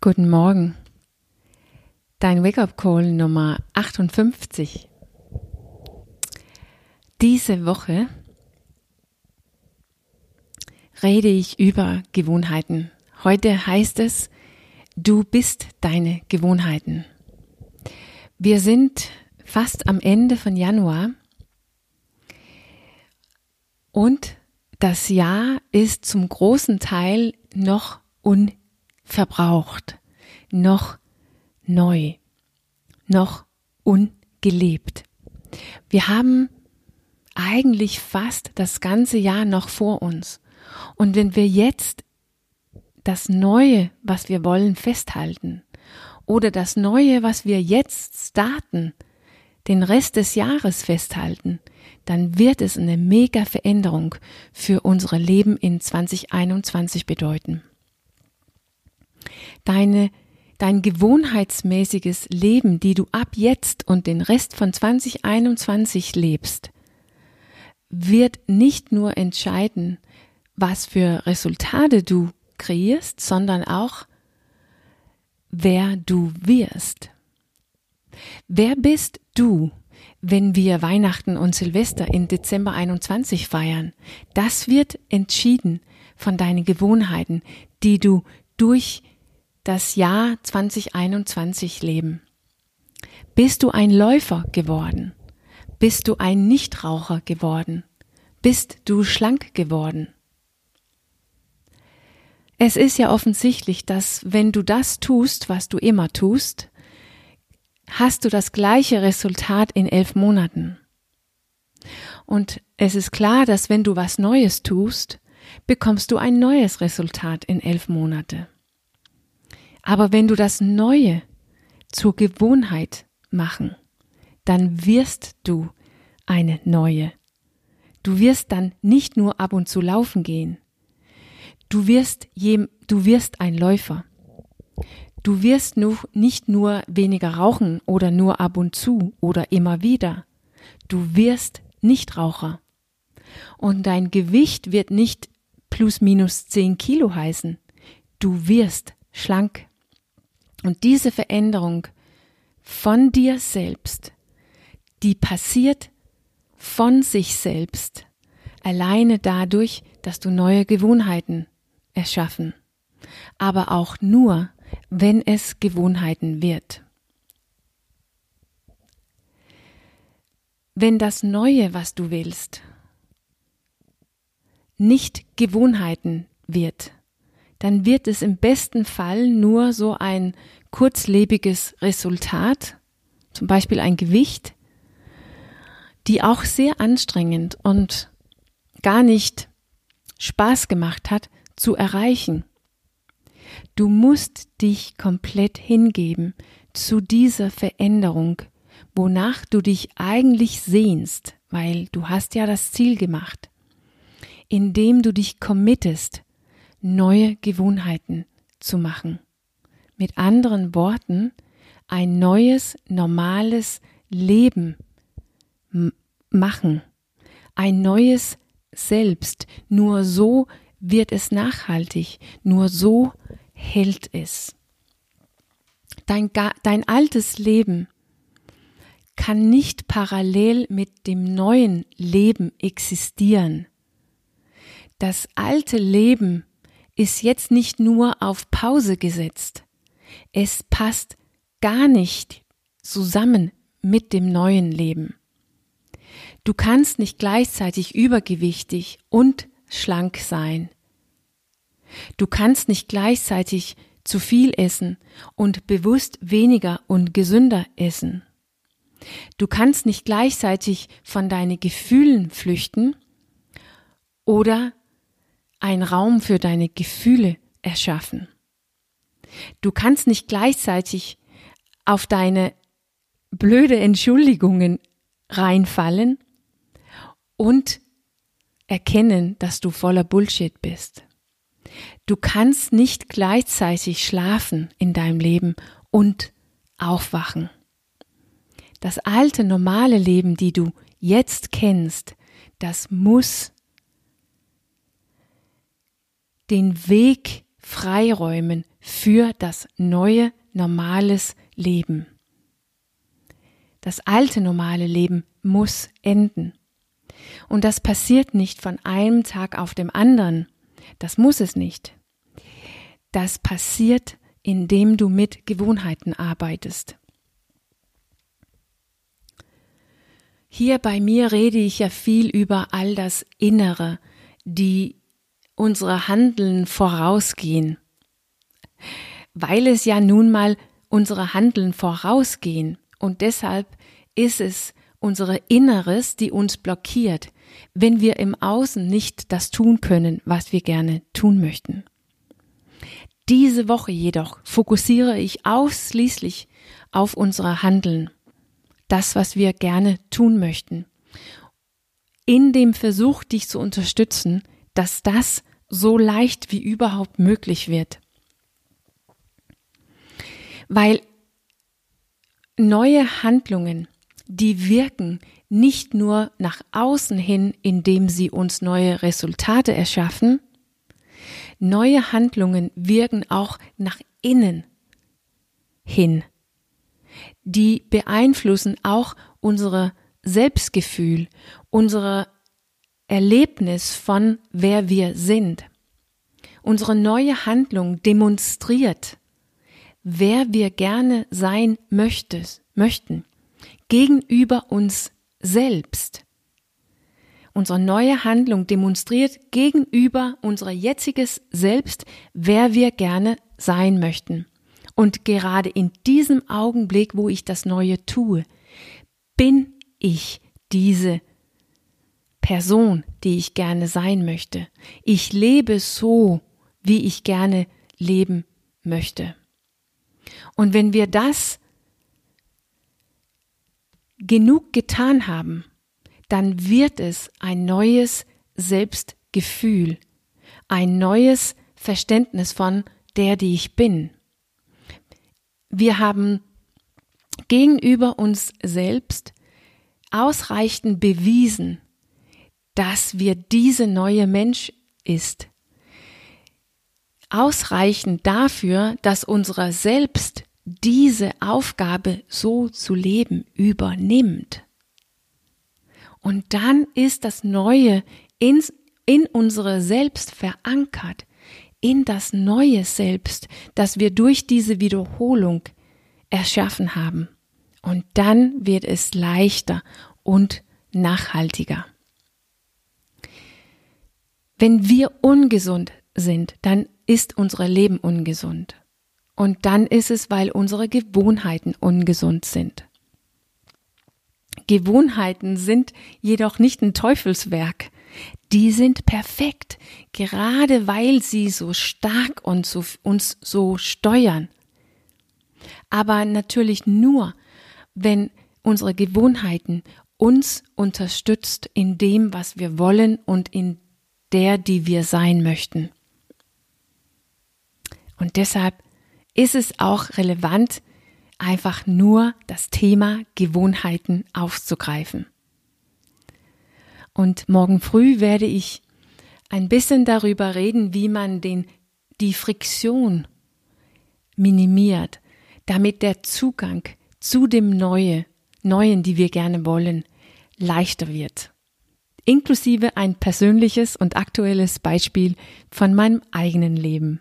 Guten Morgen. Dein Wake-up-Call Nummer 58. Diese Woche rede ich über Gewohnheiten. Heute heißt es, du bist deine Gewohnheiten. Wir sind fast am Ende von Januar und das Jahr ist zum großen Teil noch un verbraucht, noch neu, noch ungelebt. Wir haben eigentlich fast das ganze Jahr noch vor uns. Und wenn wir jetzt das Neue, was wir wollen, festhalten oder das Neue, was wir jetzt starten, den Rest des Jahres festhalten, dann wird es eine mega Veränderung für unsere Leben in 2021 bedeuten deine, dein gewohnheitsmäßiges Leben, die du ab jetzt und den Rest von 2021 lebst, wird nicht nur entscheiden, was für Resultate du kreierst, sondern auch, wer du wirst. Wer bist du, wenn wir Weihnachten und Silvester in Dezember 21 feiern? Das wird entschieden von deinen Gewohnheiten, die du durch das Jahr 2021 leben? Bist du ein Läufer geworden? Bist du ein Nichtraucher geworden? Bist du schlank geworden? Es ist ja offensichtlich, dass wenn du das tust, was du immer tust, hast du das gleiche Resultat in elf Monaten. Und es ist klar, dass wenn du was Neues tust, bekommst du ein neues Resultat in elf Monate. Aber wenn du das Neue zur Gewohnheit machen, dann wirst du eine neue. Du wirst dann nicht nur ab und zu laufen gehen. Du wirst, jem, du wirst ein Läufer. Du wirst nur, nicht nur weniger rauchen oder nur ab und zu oder immer wieder. Du wirst Nichtraucher. Und dein Gewicht wird nicht plus minus zehn Kilo heißen. Du wirst schlank und diese Veränderung von dir selbst, die passiert von sich selbst, alleine dadurch, dass du neue Gewohnheiten erschaffen, aber auch nur, wenn es Gewohnheiten wird. Wenn das Neue, was du willst, nicht Gewohnheiten wird, dann wird es im besten Fall nur so ein kurzlebiges Resultat, zum Beispiel ein Gewicht, die auch sehr anstrengend und gar nicht Spaß gemacht hat, zu erreichen. Du musst dich komplett hingeben zu dieser Veränderung, wonach du dich eigentlich sehnst, weil du hast ja das Ziel gemacht, indem du dich committest, neue Gewohnheiten zu machen. Mit anderen Worten, ein neues, normales Leben machen. Ein neues Selbst. Nur so wird es nachhaltig. Nur so hält es. Dein, dein altes Leben kann nicht parallel mit dem neuen Leben existieren. Das alte Leben ist jetzt nicht nur auf Pause gesetzt. Es passt gar nicht zusammen mit dem neuen Leben. Du kannst nicht gleichzeitig übergewichtig und schlank sein. Du kannst nicht gleichzeitig zu viel essen und bewusst weniger und gesünder essen. Du kannst nicht gleichzeitig von deinen Gefühlen flüchten oder ein Raum für deine Gefühle erschaffen. Du kannst nicht gleichzeitig auf deine blöde Entschuldigungen reinfallen und erkennen, dass du voller Bullshit bist. Du kannst nicht gleichzeitig schlafen in deinem Leben und aufwachen. Das alte normale Leben, die du jetzt kennst, das muss den Weg freiräumen für das neue, normales Leben. Das alte, normale Leben muss enden. Und das passiert nicht von einem Tag auf dem anderen. Das muss es nicht. Das passiert, indem du mit Gewohnheiten arbeitest. Hier bei mir rede ich ja viel über all das Innere, die unsere Handeln vorausgehen. Weil es ja nun mal unsere Handeln vorausgehen und deshalb ist es unsere Inneres, die uns blockiert, wenn wir im Außen nicht das tun können, was wir gerne tun möchten. Diese Woche jedoch fokussiere ich ausschließlich auf unsere Handeln das, was wir gerne tun möchten. In dem Versuch, dich zu unterstützen, dass das so leicht wie überhaupt möglich wird. Weil neue Handlungen, die wirken nicht nur nach außen hin, indem sie uns neue Resultate erschaffen, neue Handlungen wirken auch nach innen hin die beeinflussen auch unsere Selbstgefühl, unsere Erlebnis von wer wir sind. Unsere neue Handlung demonstriert, wer wir gerne sein möchtes, möchten, gegenüber uns selbst. Unsere neue Handlung demonstriert gegenüber unser jetziges Selbst, wer wir gerne sein möchten. Und gerade in diesem Augenblick, wo ich das Neue tue, bin ich diese Person, die ich gerne sein möchte. Ich lebe so, wie ich gerne leben möchte. Und wenn wir das genug getan haben, dann wird es ein neues Selbstgefühl, ein neues Verständnis von der, die ich bin. Wir haben gegenüber uns selbst ausreichend bewiesen, dass wir diese neue Mensch ist. Ausreichend dafür, dass unser Selbst diese Aufgabe so zu leben übernimmt. Und dann ist das Neue in, in unsere Selbst verankert in das neue Selbst, das wir durch diese Wiederholung erschaffen haben. Und dann wird es leichter und nachhaltiger. Wenn wir ungesund sind, dann ist unser Leben ungesund. Und dann ist es, weil unsere Gewohnheiten ungesund sind. Gewohnheiten sind jedoch nicht ein Teufelswerk die sind perfekt, gerade weil sie so stark und so, uns so steuern. Aber natürlich nur, wenn unsere Gewohnheiten uns unterstützt in dem, was wir wollen und in der, die wir sein möchten. Und deshalb ist es auch relevant, einfach nur das Thema Gewohnheiten aufzugreifen. Und morgen früh werde ich ein bisschen darüber reden, wie man den, die Friktion minimiert, damit der Zugang zu dem Neue, Neuen, die wir gerne wollen, leichter wird. Inklusive ein persönliches und aktuelles Beispiel von meinem eigenen Leben.